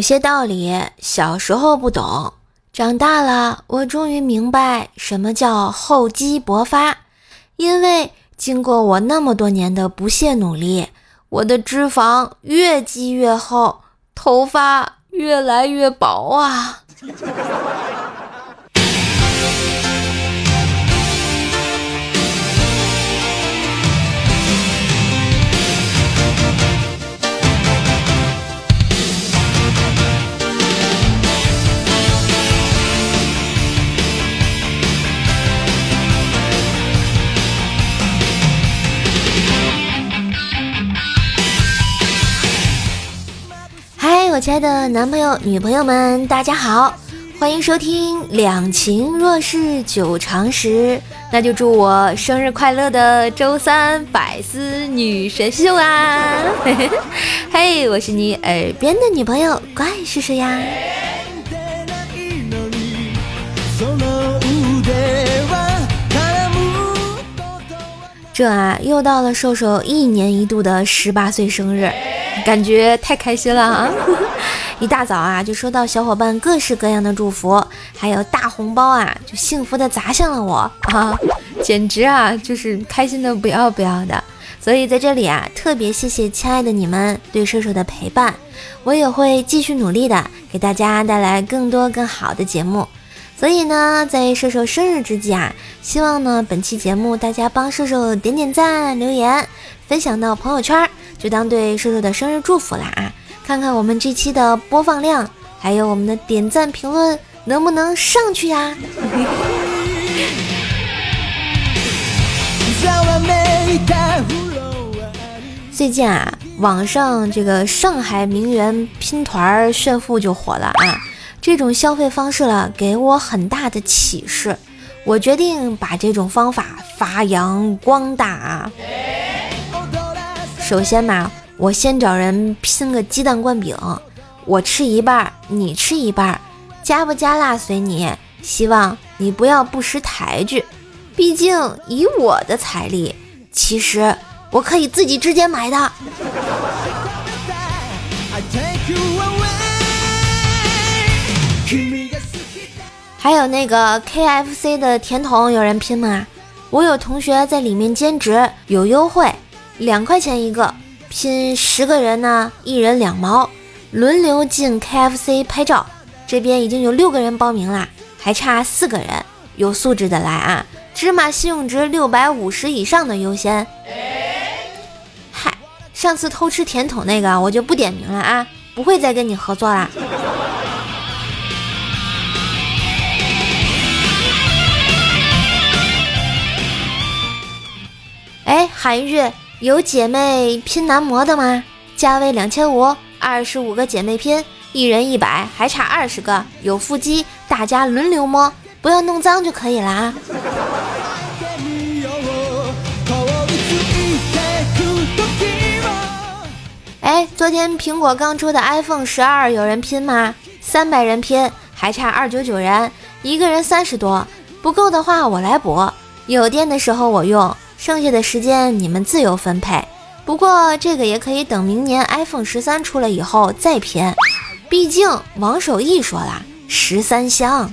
有些道理小时候不懂，长大了我终于明白什么叫厚积薄发。因为经过我那么多年的不懈努力，我的脂肪越积越厚，头发越来越薄啊。亲爱的男朋友、女朋友们，大家好，欢迎收听《两情若是久长时》，那就祝我生日快乐的周三百思女神秀啊！嘿，我是你耳边的女朋友，怪是谁呀？这啊，又到了瘦瘦一年一度的十八岁生日。感觉太开心了啊！一大早啊，就收到小伙伴各式各样的祝福，还有大红包啊，就幸福的砸向了我啊！简直啊，就是开心的不要不要的。所以在这里啊，特别谢谢亲爱的你们对射手的陪伴，我也会继续努力的，给大家带来更多更好的节目。所以呢，在射手生日之际啊，希望呢本期节目大家帮射手点点赞、留言、分享到朋友圈。就当对瘦瘦的生日祝福了啊！看看我们这期的播放量，还有我们的点赞评论能不能上去呀？最近啊，网上这个上海名媛拼团炫富就火了啊！这种消费方式了，给我很大的启示，我决定把这种方法发扬光大。首先嘛，我先找人拼个鸡蛋灌饼，我吃一半，你吃一半，加不加辣随你。希望你不要不识抬举，毕竟以我的财力，其实我可以自己直接买的。还有那个 KFC 的甜筒，有人拼吗？我有同学在里面兼职，有优惠。两块钱一个，拼十个人呢，一人两毛，轮流进 KFC 拍照。这边已经有六个人报名啦，还差四个人，有素质的来啊！芝麻信用值六百五十以上的优先。嗨，上次偷吃甜筒那个我就不点名了啊，不会再跟你合作啦。哎，喊一句。有姐妹拼男模的吗？价位两千五，二十五个姐妹拼，一人一百，还差二十个。有腹肌，大家轮流摸，不要弄脏就可以了啊。哎，昨天苹果刚出的 iPhone 十二有人拼吗？三百人拼，还差二九九人，一个人三十多，不够的话我来补，有电的时候我用。剩下的时间你们自由分配，不过这个也可以等明年 iPhone 十三出了以后再拼，毕竟王守义说了十三香。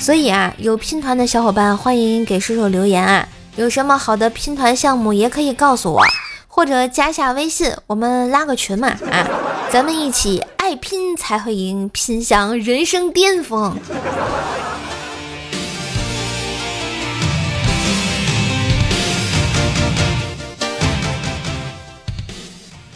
所以啊，有拼团的小伙伴欢迎给叔叔留言啊，有什么好的拼团项目也可以告诉我，或者加下微信，我们拉个群嘛啊，咱们一起。爱拼才会赢，拼向人生巅峰。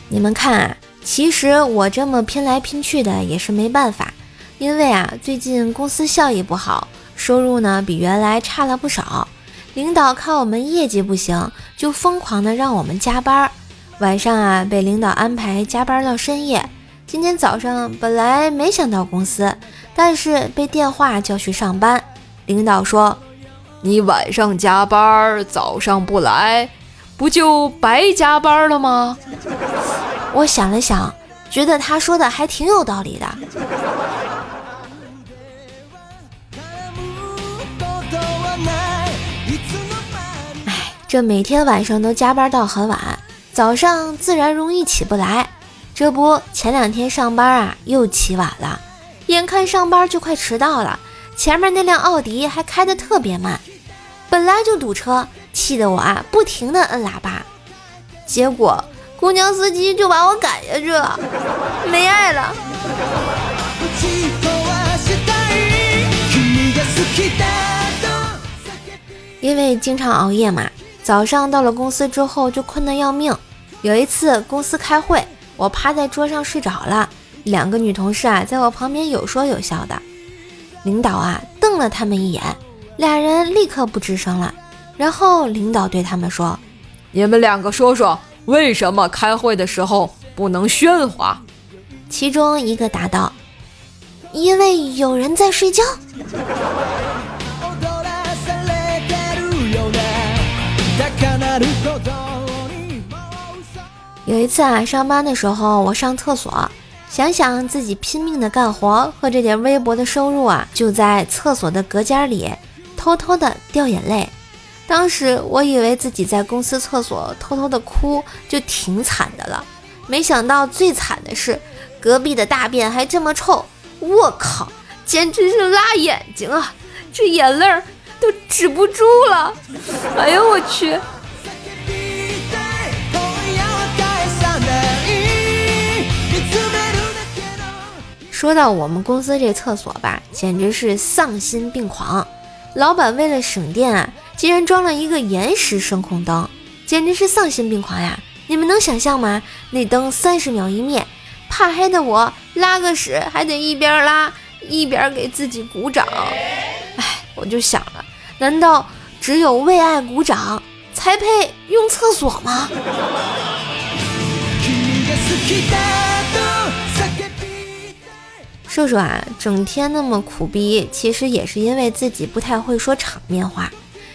你们看啊，其实我这么拼来拼去的也是没办法，因为啊，最近公司效益不好，收入呢比原来差了不少。领导看我们业绩不行，就疯狂的让我们加班，晚上啊被领导安排加班到深夜。今天早上本来没想到公司，但是被电话叫去上班。领导说：“你晚上加班，早上不来，不就白加班了吗？” 我想了想，觉得他说的还挺有道理的。哎，这每天晚上都加班到很晚，早上自然容易起不来。这不，前两天上班啊又起晚了，眼看上班就快迟到了，前面那辆奥迪还开得特别慢，本来就堵车，气得我啊不停的摁喇叭，结果公交司机就把我赶下去了，没爱了。因为经常熬夜嘛，早上到了公司之后就困得要命。有一次公司开会。我趴在桌上睡着了，两个女同事啊在我旁边有说有笑的。领导啊瞪了他们一眼，俩人立刻不吱声了。然后领导对他们说：“你们两个说说，为什么开会的时候不能喧哗？”其中一个答道：“因为有人在睡觉。”有一次啊，上班的时候我上厕所，想想自己拼命的干活和这点微薄的收入啊，就在厕所的隔间里偷偷的掉眼泪。当时我以为自己在公司厕所偷偷的哭就挺惨的了，没想到最惨的是隔壁的大便还这么臭，我靠，简直是辣眼睛啊！这眼泪儿都止不住了，哎呦我去！说到我们公司这厕所吧，简直是丧心病狂。老板为了省电啊，竟然装了一个延时声控灯，简直是丧心病狂呀！你们能想象吗？那灯三十秒一灭，怕黑的我拉个屎还得一边拉一边给自己鼓掌。哎，我就想了，难道只有为爱鼓掌才配用厕所吗？瘦瘦啊，整天那么苦逼，其实也是因为自己不太会说场面话。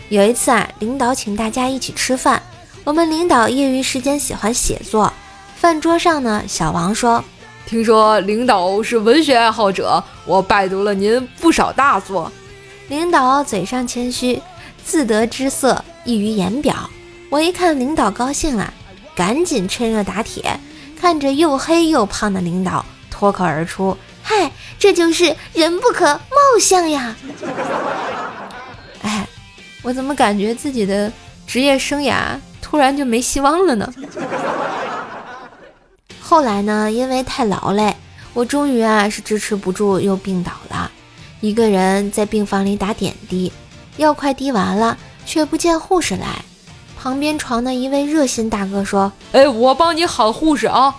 有一次啊，领导请大家一起吃饭，我们领导业余时间喜欢写作。饭桌上呢，小王说：“听说领导是文学爱好者，我拜读了您不少大作。”领导嘴上谦虚，自得之色溢于言表。我一看领导高兴了，赶紧趁热打铁，看着又黑又胖的领导，脱口而出。嗨，这就是人不可貌相呀！哎，我怎么感觉自己的职业生涯突然就没希望了呢？后来呢，因为太劳累，我终于啊是支持不住又病倒了，一个人在病房里打点滴，药快滴完了，却不见护士来。旁边床的一位热心大哥说：“哎，我帮你喊护士啊！”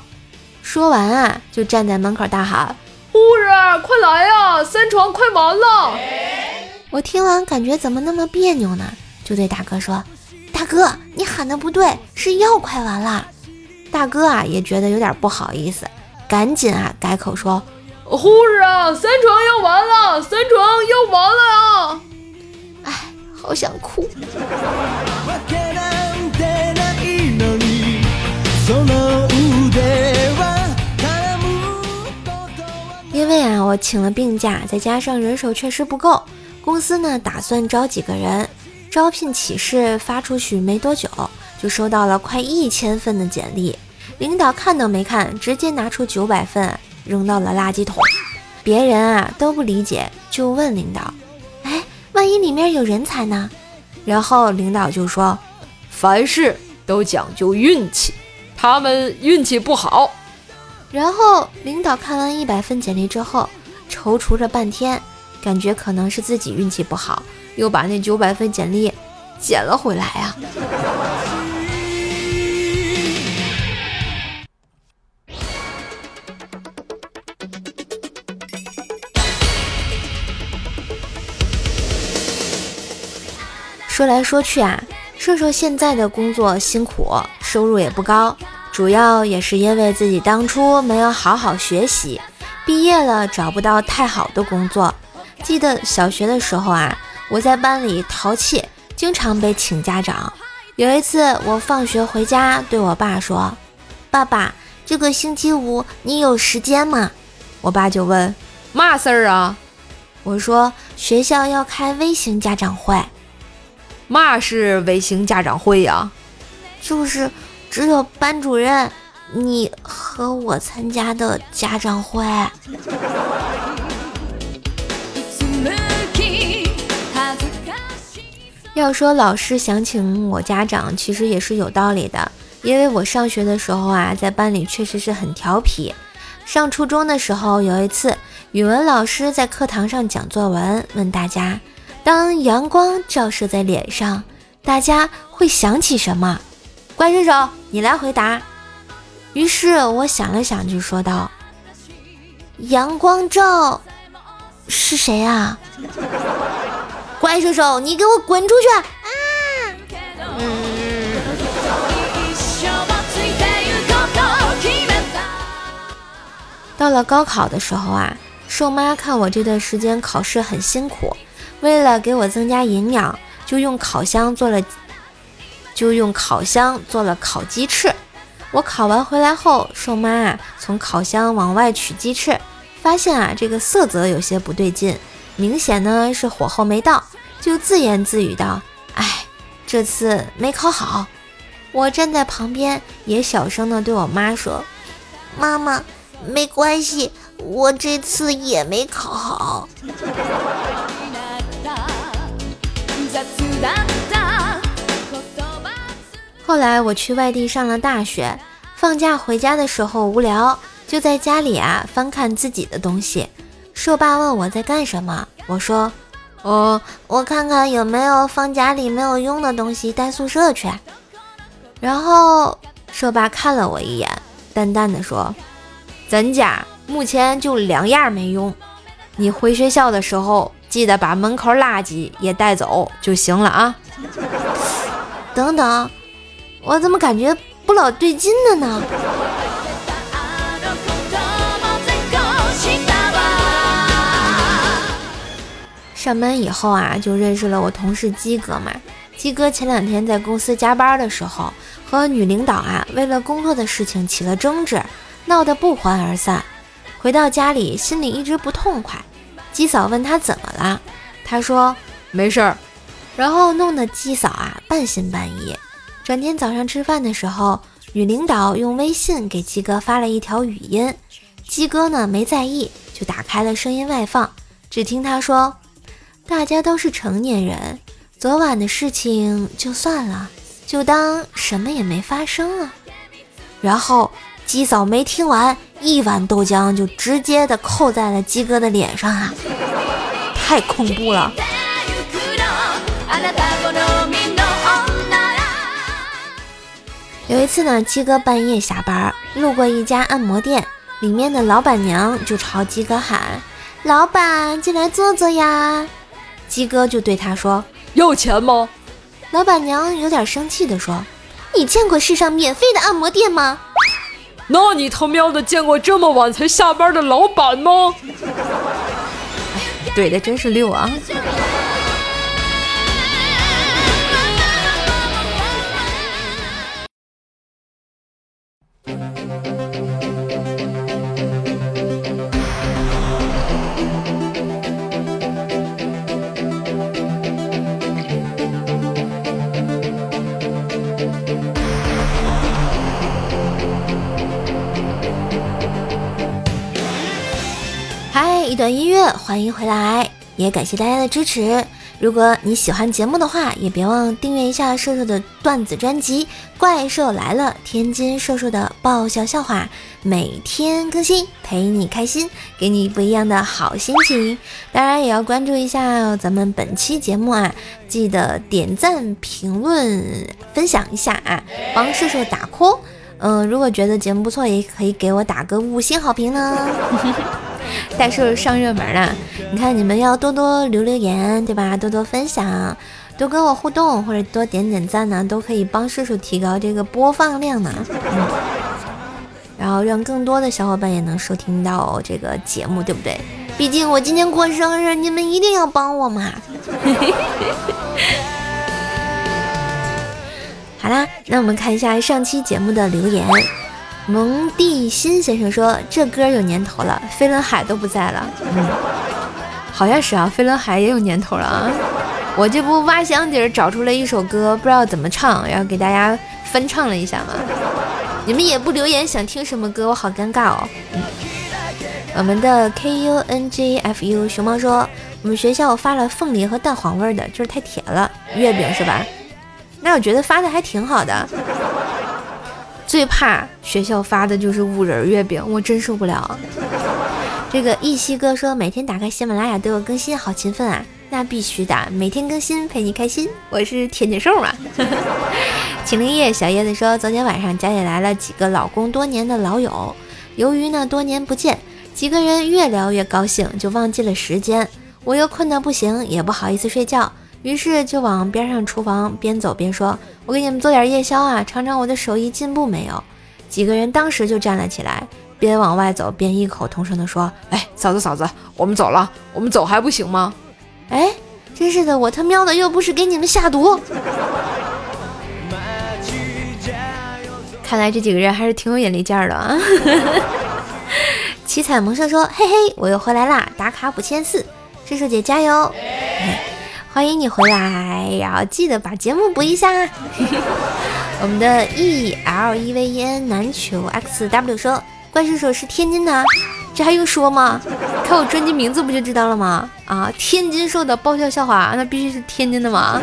说完啊，就站在门口大喊。护士，快来呀！三床快完了。我听完感觉怎么那么别扭呢？就对大哥说：“大哥，你喊的不对，是药快完了。”大哥啊也觉得有点不好意思，赶紧啊改口说：“护士啊，三床要完了，三床要完了啊！”哎，好想哭。因为啊，我请了病假，再加上人手确实不够，公司呢打算招几个人。招聘启事发出去没多久，就收到了快一千份的简历。领导看都没看，直接拿出九百份扔到了垃圾桶。别人啊都不理解，就问领导：“哎，万一里面有人才呢？”然后领导就说：“凡事都讲究运气，他们运气不好。”然后领导看完一百份简历之后，踌躇着半天，感觉可能是自己运气不好，又把那九百份简历捡了回来啊。说来说去啊，瘦瘦现在的工作辛苦，收入也不高。主要也是因为自己当初没有好好学习，毕业了找不到太好的工作。记得小学的时候啊，我在班里淘气，经常被请家长。有一次我放学回家，对我爸说：“爸爸，这个星期五你有时间吗？”我爸就问：“嘛事儿啊？”我说：“学校要开微型家长会。”嘛是微型家长会呀？就是。只有班主任你和我参加的家长会。要说老师想请我家长，其实也是有道理的，因为我上学的时候啊，在班里确实是很调皮。上初中的时候，有一次语文老师在课堂上讲作文，问大家：当阳光照射在脸上，大家会想起什么？怪兽手，你来回答。于是我想了想，就说道：“阳光照是谁啊？”怪兽手，你给我滚出去！啊！到了高考的时候啊，瘦妈看我这段时间考试很辛苦，为了给我增加营养，就用烤箱做了，就用烤箱做了烤鸡翅。我烤完回来后，瘦妈啊从烤箱往外取鸡翅，发现啊这个色泽有些不对劲。明显呢是火候没到，就自言自语道：“哎，这次没烤好。”我站在旁边也小声的对我妈说：“妈妈，没关系，我这次也没烤好。”后来我去外地上了大学，放假回家的时候无聊，就在家里啊翻看自己的东西。瘦爸问我在干什么，我说：“哦，我看看有没有放家里没有用的东西带宿舍去。”然后瘦爸看了我一眼，淡淡的说：“咱家目前就两样没用，你回学校的时候记得把门口垃圾也带走就行了啊。”等等，我怎么感觉不老对劲的呢？上班以后啊，就认识了我同事鸡哥嘛。鸡哥前两天在公司加班的时候，和女领导啊为了工作的事情起了争执，闹得不欢而散。回到家里，心里一直不痛快。鸡嫂问他怎么了，他说没事儿。然后弄得鸡嫂啊半信半疑。转天早上吃饭的时候，女领导用微信给鸡哥发了一条语音，鸡哥呢没在意，就打开了声音外放，只听他说。大家都是成年人，昨晚的事情就算了，就当什么也没发生了。然后鸡嫂没听完，一碗豆浆就直接的扣在了鸡哥的脸上啊！太恐怖了。有一次呢，鸡哥半夜下班，路过一家按摩店，里面的老板娘就朝鸡哥喊：“老板，进来坐坐呀。”鸡哥就对他说：“要钱吗？”老板娘有点生气的说：“你见过世上免费的按摩店吗？那你他喵的见过这么晚才下班的老板吗？”哎，怼的真是溜啊！欢迎回来，也感谢大家的支持。如果你喜欢节目的话，也别忘订阅一下瘦瘦的段子专辑《怪兽来了》，天津瘦瘦的爆笑笑话，每天更新，陪你开心，给你不一样的好心情。当然也要关注一下咱们本期节目啊，记得点赞、评论、分享一下啊，帮瘦瘦打 call。嗯，如果觉得节目不错，也可以给我打个五星好评呢。带兽上热门了，你看你们要多多留留言，对吧？多多分享，多跟我互动，或者多点点赞呢，都可以帮叔叔提高这个播放量呢。嗯，然后让更多的小伙伴也能收听到这个节目，对不对？毕竟我今天过生日，你们一定要帮我嘛。好啦，那我们看一下上期节目的留言。蒙蒂新先生说：“这歌有年头了，飞轮海都不在了。”嗯，好像是啊，飞轮海也有年头了啊。我这不挖箱底儿找出了一首歌，不知道怎么唱，然后给大家翻唱了一下嘛。你们也不留言想听什么歌，我好尴尬哦。嗯我们的 K U N G F U 熊猫说，我们学校发了凤梨和蛋黄味的，就是太甜了，月饼是吧？那我觉得发的还挺好的。最怕学校发的就是五仁月饼，我真受不了。这个一西哥说，每天打开喜马拉雅都有更新，好勤奋啊！那必须的，每天更新陪你开心。我是天津兽嘛。秦灵叶小叶子说，昨天晚上家里来了几个老公多年的老友，由于呢多年不见，几个人越聊越高兴，就忘记了时间。我又困得不行，也不好意思睡觉，于是就往边上厨房边走边说：“我给你们做点夜宵啊，尝尝我的手艺进步没有？”几个人当时就站了起来，边往外走边异口同声地说：“哎，嫂子嫂子，我们走了，我们走还不行吗？”哎，真是的，我他喵的又不是给你们下毒。看来这几个人还是挺有眼力见儿的啊！七彩萌兽说：“嘿嘿，我又回来啦，打卡五千四，射手姐加油！欢迎你回来，然后记得把节目补一下。”我们的 E L E V E N 篮球 X W 说：“怪兽手是天津的，这还用说吗？看我专辑名字不就知道了吗？啊，天津兽的爆笑笑话，那必须是天津的嘛！”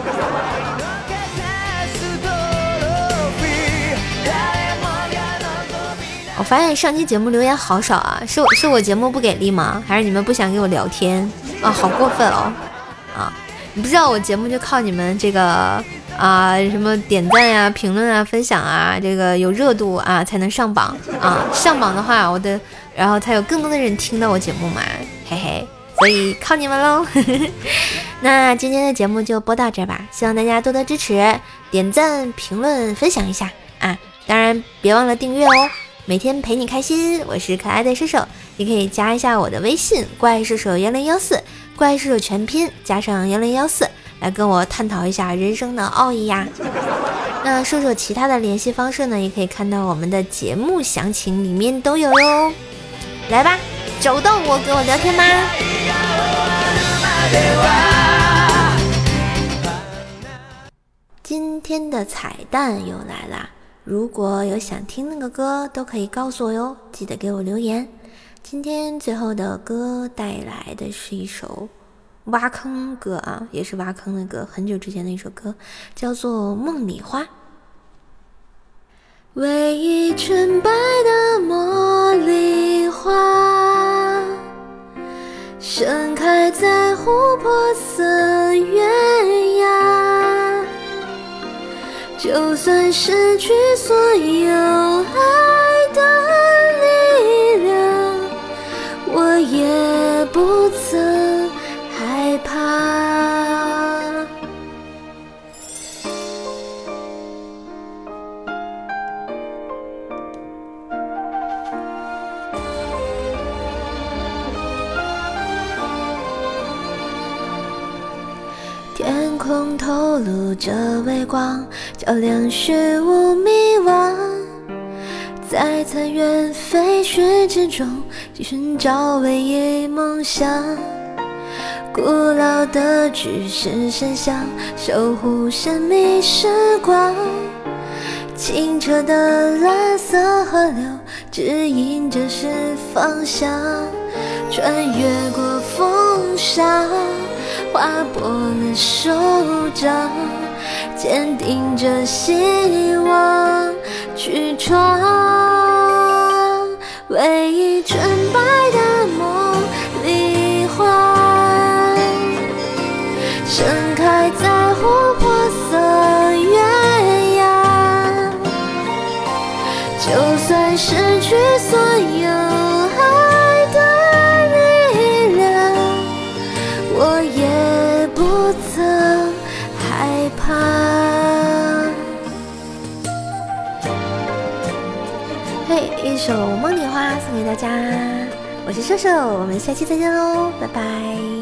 我发现上期节目留言好少啊，是我是我节目不给力吗？还是你们不想跟我聊天啊？好过分哦！啊，你不知道我节目就靠你们这个啊什么点赞呀、评论啊、分享啊，这个有热度啊才能上榜啊！上榜的话，我的然后才有更多的人听到我节目嘛，嘿嘿，所以靠你们喽！那今天的节目就播到这吧，希望大家多多支持，点赞、评论、分享一下啊！当然别忘了订阅哦。每天陪你开心，我是可爱的射手，你可以加一下我的微信“怪射手幺零幺四”，怪射手全拼加上幺零幺四，来跟我探讨一下人生的奥义呀。那射手其他的联系方式呢，也可以看到我们的节目详情里面都有哟。来吧，找到我跟我聊天吧。今天的彩蛋又来啦！如果有想听那个歌，都可以告诉我哟，记得给我留言。今天最后的歌带来的是一首挖坑歌啊，也是挖坑的歌，很久之前的一首歌，叫做《梦里花》。唯一纯白的茉莉花，盛开在琥珀色就算失去所有爱着微光。照亮虚无迷惘，在残垣废墟之中寻找唯一梦想。古老的巨石神像守护神秘时光，清澈的蓝色河流指引着是方向。穿越过风沙，划破了手掌。坚定着希望去闯，唯一纯白的茉莉花，叔叔我们下期再见喽拜拜。